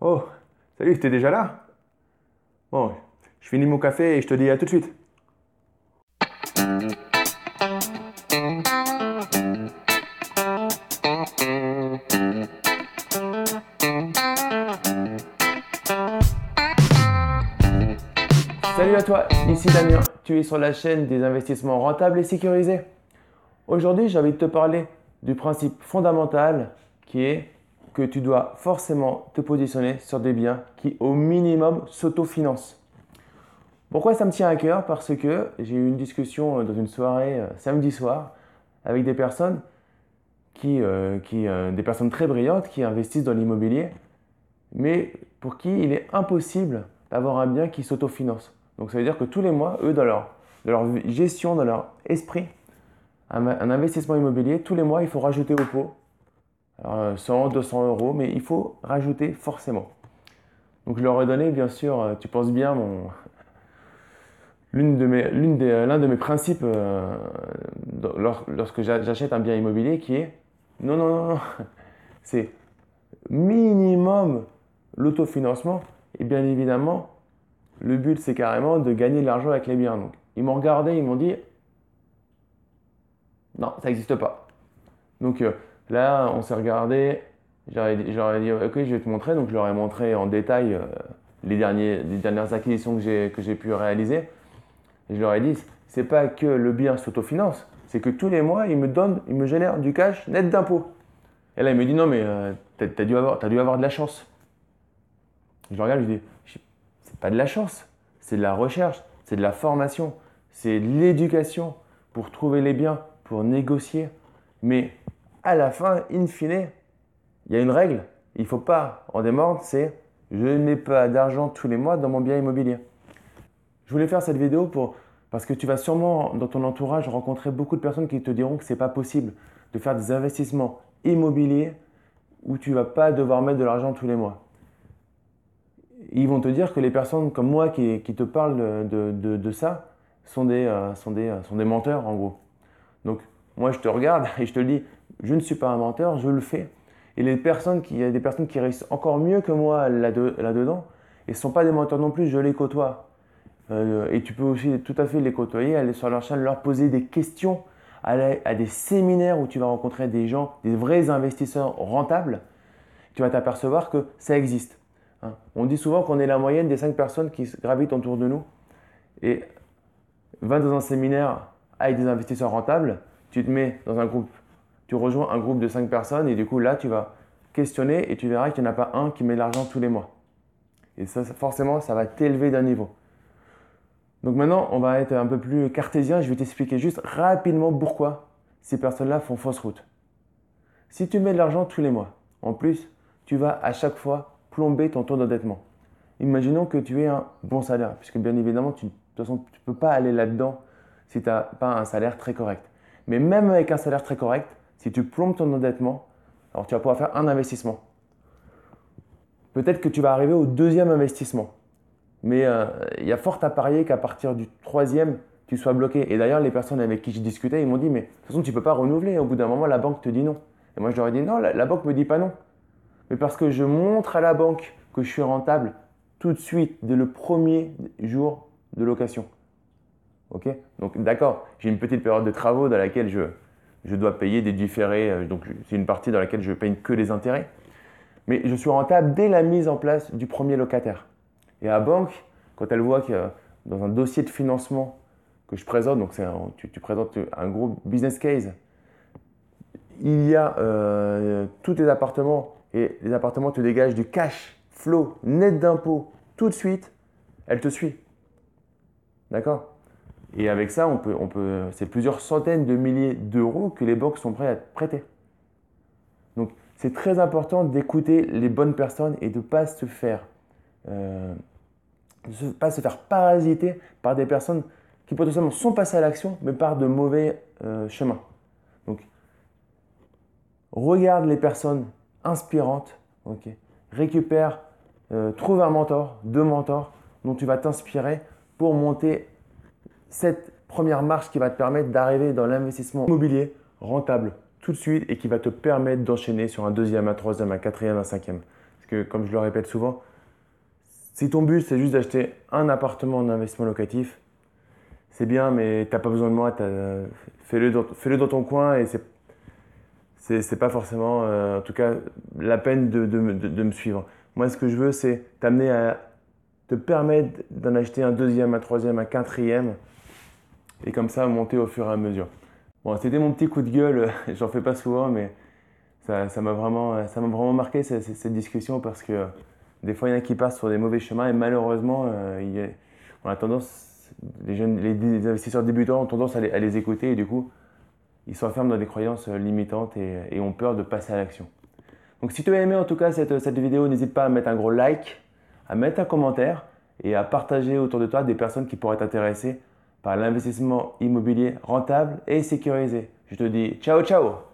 Oh, salut, t'es déjà là? Bon, je finis mon café et je te dis à tout de suite. Salut à toi, ici Damien, tu es sur la chaîne des investissements rentables et sécurisés. Aujourd'hui, j'ai envie de te parler du principe fondamental qui est que tu dois forcément te positionner sur des biens qui au minimum s'autofinancent. Pourquoi ça me tient à cœur? Parce que j'ai eu une discussion dans une soirée euh, samedi soir avec des personnes qui, euh, qui euh, des personnes très brillantes qui investissent dans l'immobilier, mais pour qui il est impossible d'avoir un bien qui s'autofinance. Donc ça veut dire que tous les mois, eux, dans leur, leur gestion, dans leur esprit, un, un investissement immobilier, tous les mois, il faut rajouter au pot 100, 200 euros, mais il faut rajouter forcément. Donc je leur ai donné, bien sûr, euh, tu penses bien, mon... l'un de, mes, de, de mes principes euh, lorsque j'achète un bien immobilier qui est, non, non, non, non, c'est minimum l'autofinancement. Et bien évidemment, le but, c'est carrément de gagner de l'argent avec les biens. Donc, ils m'ont regardé, ils m'ont dit, non, ça n'existe pas. Donc, euh, Là, on s'est regardé, j'aurais dit, ok, je vais te montrer. Donc, je leur ai montré en détail euh, les, dernières acquisitions que j'ai pu réaliser. Je leur ai dit, c'est pas que le bien s'autofinance, c'est que tous les mois, ils me donnent, ils me génèrent du cash net d'impôts. Et là, il me dit, non, mais euh, tu as, dû avoir, dû avoir de la chance. Je le regarde, je dis, c'est pas de la chance, c'est de la recherche, c'est de la formation, c'est de l'éducation pour trouver les biens, pour négocier. Mais à la fin, in fine, il y a une règle. Il ne faut pas en démordre, c'est je n'ai pas d'argent tous les mois dans mon bien immobilier. Je voulais faire cette vidéo pour, parce que tu vas sûrement dans ton entourage rencontrer beaucoup de personnes qui te diront que ce n'est pas possible de faire des investissements immobiliers où tu ne vas pas devoir mettre de l'argent tous les mois. Ils vont te dire que les personnes comme moi qui, te parlent de, ça sont des, euh, sont, des, sont des menteurs en gros. Donc moi je te regarde et je te dis, je ne suis pas un menteur, je le fais. Et les personnes qui, il y a des personnes qui réussissent encore mieux que moi là-dedans, et ne sont pas des menteurs non plus, je les côtoie. Euh, et tu peux aussi tout à fait les côtoyer, aller sur leur chaîne, leur poser des questions, aller à des séminaires où tu vas rencontrer des gens, des vrais investisseurs rentables. Tu vas t'apercevoir que ça existe. Hein. On dit souvent qu'on est la moyenne des 5 personnes qui gravitent autour de nous. Et 20 dans un séminaire avec des investisseurs rentables, tu te mets dans un groupe tu rejoins un groupe de 5 personnes et du coup là, tu vas questionner et tu verras qu'il n'y en a pas un qui met de l'argent tous les mois. Et ça, forcément, ça va t'élever d'un niveau. Donc maintenant, on va être un peu plus cartésien. Je vais t'expliquer juste rapidement pourquoi ces personnes-là font fausse route. Si tu mets de l'argent tous les mois, en plus, tu vas à chaque fois plomber ton taux d'endettement. Imaginons que tu aies un bon salaire, puisque bien évidemment, tu, de toute façon, tu ne peux pas aller là-dedans si tu n'as pas un salaire très correct. Mais même avec un salaire très correct, si tu plombes ton endettement, alors tu vas pouvoir faire un investissement. Peut-être que tu vas arriver au deuxième investissement. Mais euh, il y a fort à parier qu'à partir du troisième, tu sois bloqué. Et d'ailleurs, les personnes avec qui je discutais, ils m'ont dit, mais de toute façon, tu ne peux pas renouveler. Au bout d'un moment, la banque te dit non. Et moi, je leur ai dit, non, la, banque ne me dit pas non. Mais parce que je montre à la banque que je suis rentable tout de suite, dès le premier jour de location. Ok? Donc, d'accord, j'ai une petite période de travaux dans laquelle je, je dois payer des différés, euh, donc c'est une partie dans laquelle je paye que les intérêts. Mais je suis rentable dès la mise en place du premier locataire. Et la banque, quand elle voit que dans un dossier de financement que je présente, donc tu, tu, présentes un gros business case, il y a euh, tous tes appartements et les appartements te dégagent du cash flow net d'impôt tout de suite, elle te suit. D'accord? Et avec ça, on peut, c'est plusieurs centaines de milliers d'euros que les banques sont prêtes à prêter. Donc, c'est très important d'écouter les bonnes personnes et de ne pas se faire, euh, pas se faire parasiter par des personnes qui potentiellement sont passées à l'action, mais par de mauvais euh, chemins. Donc, regarde les personnes inspirantes, ok? Récupère, euh, trouve un mentor, deux mentors dont tu vas t'inspirer pour monter cette première marche qui va te permettre d'arriver dans l'investissement immobilier rentable tout de suite et qui va te permettre d'enchaîner sur un deuxième, un troisième, un quatrième, un cinquième. que, comme je le répète souvent, si ton but c'est juste d'acheter un appartement en investissement locatif, c'est bien, mais tu n'as pas besoin de moi. Fais-le dans, fais dans, ton coin et c'est c'est pas forcément, euh, en tout cas, la peine de, de, de, me suivre. Moi, ce que je veux, c'est t'amener à te permettre d'en acheter un deuxième, un troisième, un quatrième, et comme ça, monter au fur et à mesure. Bon, c'était mon petit coup de gueule, j'en fais pas souvent, mais ça m'a vraiment, vraiment marqué cette, cette, discussion parce que des fois, il y en a qui passent sur des mauvais chemins et malheureusement, euh, on a tendance, les, jeunes, les, investisseurs débutants ont tendance à les, écouter et du coup, ils s'enferment dans des croyances limitantes et, ont peur de passer à l'action. Donc si tu as aimé en tout cas cette, vidéo, n'hésite pas à mettre un gros like, à mettre un commentaire et à partager autour de toi des personnes qui pourraient être intéressées l'investissement immobilier rentable et sécurisé. Je te dis ciao ciao